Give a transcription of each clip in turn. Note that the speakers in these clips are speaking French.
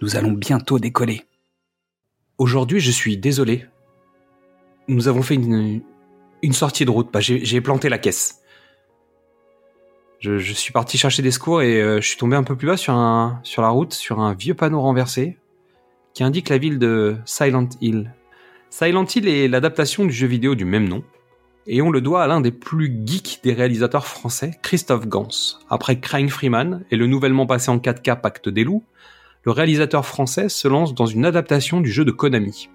nous allons bientôt décoller. Aujourd'hui, je suis désolé. Nous avons fait une, sortie de route. Bah, j'ai planté la caisse. Je, suis parti chercher des secours et euh, je suis tombé un peu plus bas sur, sur la route, sur un vieux panneau renversé qui indique la ville de Silent Hill. Silent Hill est l'adaptation du jeu vidéo du même nom, et on le doit à l'un des plus geeks des réalisateurs français, Christophe Gans. Après Crying Freeman et le nouvellement passé en 4K Pacte des loups, le réalisateur français se lance dans une adaptation du jeu de Konami.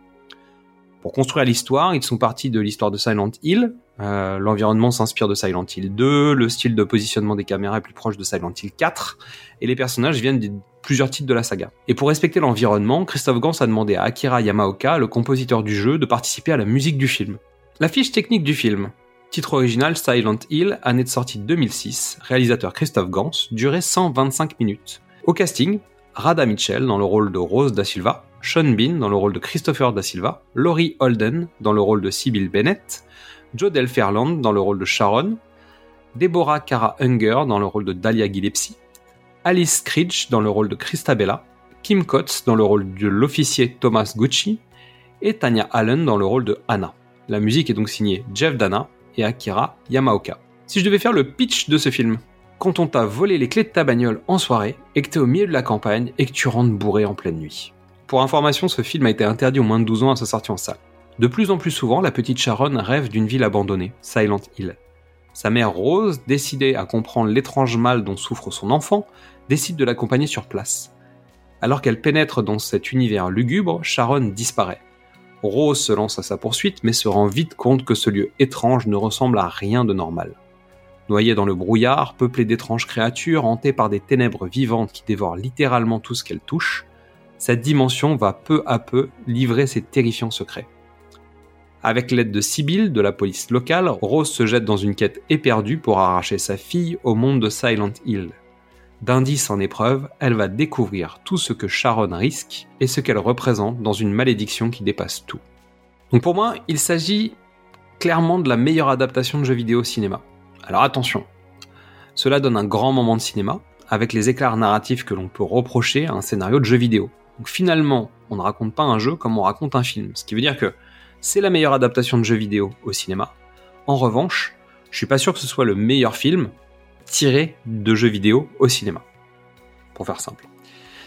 Pour construire l'histoire, ils sont partis de l'histoire de Silent Hill. Euh, l'environnement s'inspire de Silent Hill 2, le style de positionnement des caméras est plus proche de Silent Hill 4, et les personnages viennent de plusieurs titres de la saga. Et pour respecter l'environnement, Christophe Gans a demandé à Akira Yamaoka, le compositeur du jeu, de participer à la musique du film. La fiche technique du film. Titre original Silent Hill, année de sortie 2006, réalisateur Christophe Gans, durée 125 minutes. Au casting, Rada Mitchell dans le rôle de Rose da Silva, Sean Bean dans le rôle de Christopher da Silva, Laurie Holden dans le rôle de Sybil Bennett, Jodel Fairland dans le rôle de Sharon, Deborah Cara Unger dans le rôle de Dahlia Gillespie, Alice Cridge dans le rôle de Christabella, Kim Coates dans le rôle de l'officier Thomas Gucci et Tanya Allen dans le rôle de Anna. La musique est donc signée Jeff Dana et Akira Yamaoka. Si je devais faire le pitch de ce film, quand on t'a volé les clés de ta bagnole en soirée et que t'es au milieu de la campagne et que tu rentres bourré en pleine nuit. Pour information, ce film a été interdit aux moins de 12 ans à sa sortie en salle. De plus en plus souvent, la petite Sharon rêve d'une ville abandonnée, Silent Hill. Sa mère Rose, décidée à comprendre l'étrange mal dont souffre son enfant, décide de l'accompagner sur place. Alors qu'elle pénètre dans cet univers lugubre, Sharon disparaît. Rose se lance à sa poursuite mais se rend vite compte que ce lieu étrange ne ressemble à rien de normal. Noyée dans le brouillard, peuplée d'étranges créatures, hantée par des ténèbres vivantes qui dévorent littéralement tout ce qu'elle touche, cette dimension va peu à peu livrer ses terrifiants secrets. Avec l'aide de Sibyl, de la police locale, Rose se jette dans une quête éperdue pour arracher sa fille au monde de Silent Hill. D'indice en épreuve, elle va découvrir tout ce que Sharon risque et ce qu'elle représente dans une malédiction qui dépasse tout. Donc pour moi, il s'agit clairement de la meilleure adaptation de jeu vidéo au cinéma. Alors attention, cela donne un grand moment de cinéma, avec les éclairs narratifs que l'on peut reprocher à un scénario de jeu vidéo. Finalement, on ne raconte pas un jeu comme on raconte un film, ce qui veut dire que c'est la meilleure adaptation de jeu vidéo au cinéma. En revanche, je suis pas sûr que ce soit le meilleur film tiré de jeux vidéo au cinéma. Pour faire simple.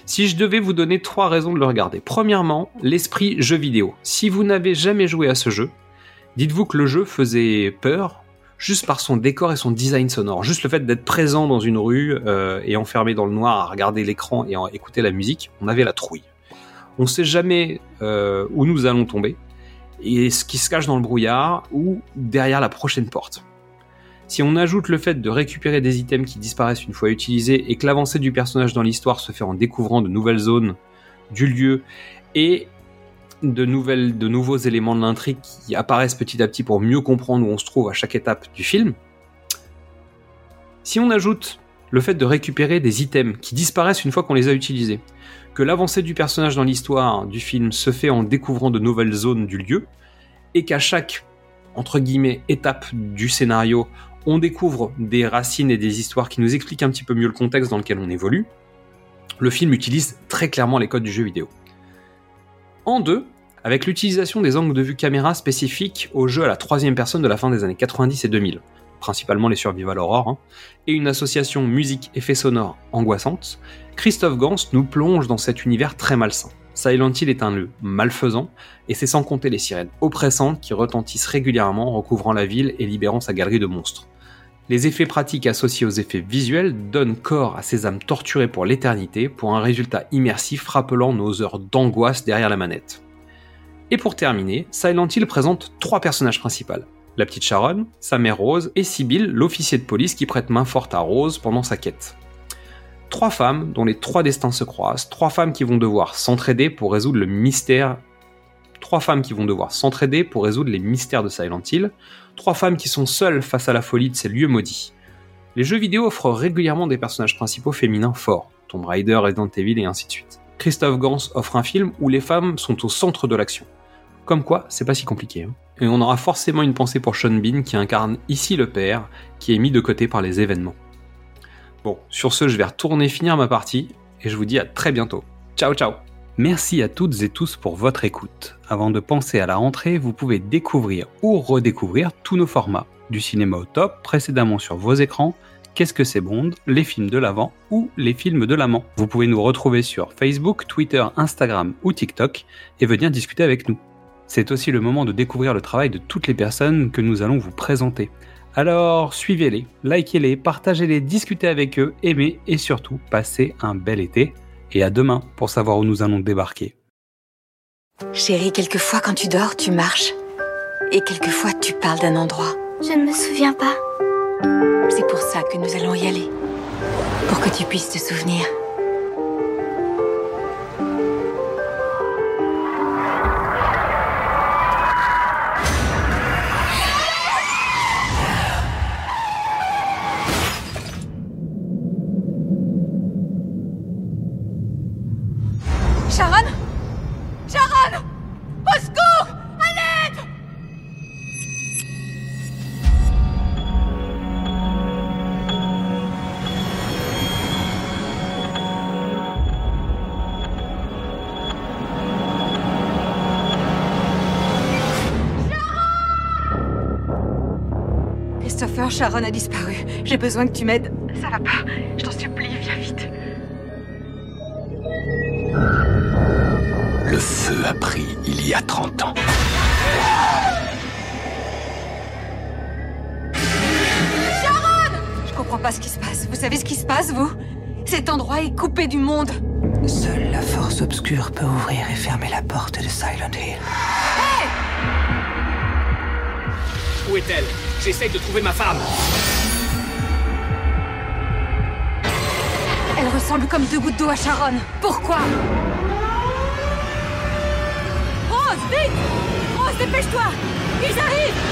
Si je devais vous donner trois raisons de le regarder. Premièrement, l'esprit jeu vidéo. Si vous n'avez jamais joué à ce jeu, dites-vous que le jeu faisait peur juste par son décor et son design sonore. Juste le fait d'être présent dans une rue euh, et enfermé dans le noir à regarder l'écran et à écouter la musique, on avait la trouille. On ne sait jamais euh, où nous allons tomber et ce qui se cache dans le brouillard ou derrière la prochaine porte. Si on ajoute le fait de récupérer des items qui disparaissent une fois utilisés et que l'avancée du personnage dans l'histoire se fait en découvrant de nouvelles zones du lieu et de, nouvelles, de nouveaux éléments de l'intrigue qui apparaissent petit à petit pour mieux comprendre où on se trouve à chaque étape du film. Si on ajoute le fait de récupérer des items qui disparaissent une fois qu'on les a utilisés, que l'avancée du personnage dans l'histoire du film se fait en découvrant de nouvelles zones du lieu, et qu'à chaque entre guillemets étape du scénario, on découvre des racines et des histoires qui nous expliquent un petit peu mieux le contexte dans lequel on évolue, le film utilise très clairement les codes du jeu vidéo en deux avec l'utilisation des angles de vue caméra spécifiques au jeu à la troisième personne de la fin des années 90 et 2000, principalement les Survival Horror, hein, et une association musique-effet sonore angoissante, Christophe Gans nous plonge dans cet univers très malsain. Silent Hill est un lieu malfaisant, et c'est sans compter les sirènes oppressantes qui retentissent régulièrement, recouvrant la ville et libérant sa galerie de monstres. Les effets pratiques associés aux effets visuels donnent corps à ces âmes torturées pour l'éternité pour un résultat immersif rappelant nos heures d'angoisse derrière la manette. Et pour terminer, Silent Hill présente trois personnages principaux. La petite Sharon, sa mère Rose et Sibyl, l'officier de police qui prête main forte à Rose pendant sa quête. Trois femmes dont les trois destins se croisent, trois femmes qui vont devoir s'entraider pour résoudre le mystère. Trois femmes qui vont devoir s'entraider pour résoudre les mystères de Silent Hill, trois femmes qui sont seules face à la folie de ces lieux maudits. Les jeux vidéo offrent régulièrement des personnages principaux féminins forts, Tomb Raider, Resident Evil et ainsi de suite. Christophe Gans offre un film où les femmes sont au centre de l'action. Comme quoi, c'est pas si compliqué. Hein. Et on aura forcément une pensée pour Sean Bean qui incarne ici le père, qui est mis de côté par les événements. Bon, sur ce, je vais retourner finir ma partie, et je vous dis à très bientôt. Ciao ciao Merci à toutes et tous pour votre écoute. Avant de penser à la rentrée, vous pouvez découvrir ou redécouvrir tous nos formats. Du cinéma au top, précédemment sur vos écrans, Qu'est-ce que c'est Bond, les films de l'avant ou les films de l'amant. Vous pouvez nous retrouver sur Facebook, Twitter, Instagram ou TikTok et venir discuter avec nous. C'est aussi le moment de découvrir le travail de toutes les personnes que nous allons vous présenter. Alors suivez-les, likez-les, partagez-les, discutez avec eux, aimez et surtout passez un bel été. Et à demain pour savoir où nous allons débarquer. Chérie, quelquefois quand tu dors, tu marches. Et quelquefois tu parles d'un endroit. Je ne me souviens pas. C'est pour ça que nous allons y aller. Pour que tu puisses te souvenir. Sharon Au secours À l'aide Christopher, Sharon a disparu. J'ai besoin que tu m'aides. Ça va pas. Je t'en supplie, viens vite. Le feu a pris il y a 30 ans. Je comprends pas ce qui se passe. Vous savez ce qui se passe, vous? Cet endroit est coupé du monde. Seule la force obscure peut ouvrir et fermer la porte de Silent Hill. Où est-elle? J'essaye de trouver ma femme. Elle ressemble comme deux gouttes d'eau à Sharon. Pourquoi? Vite Rose, dépêche-toi Ils arrivent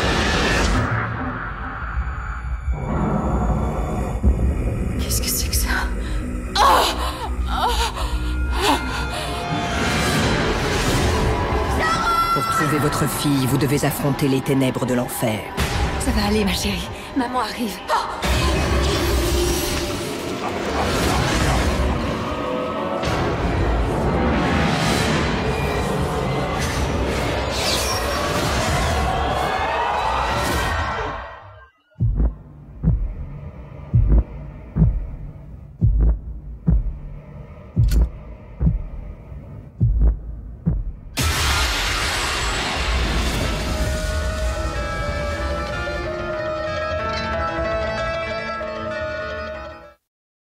Qu'est-ce que c'est que ça? Pour trouver votre fille, vous devez affronter les ténèbres de l'enfer. Ça va aller, ma chérie. Maman arrive.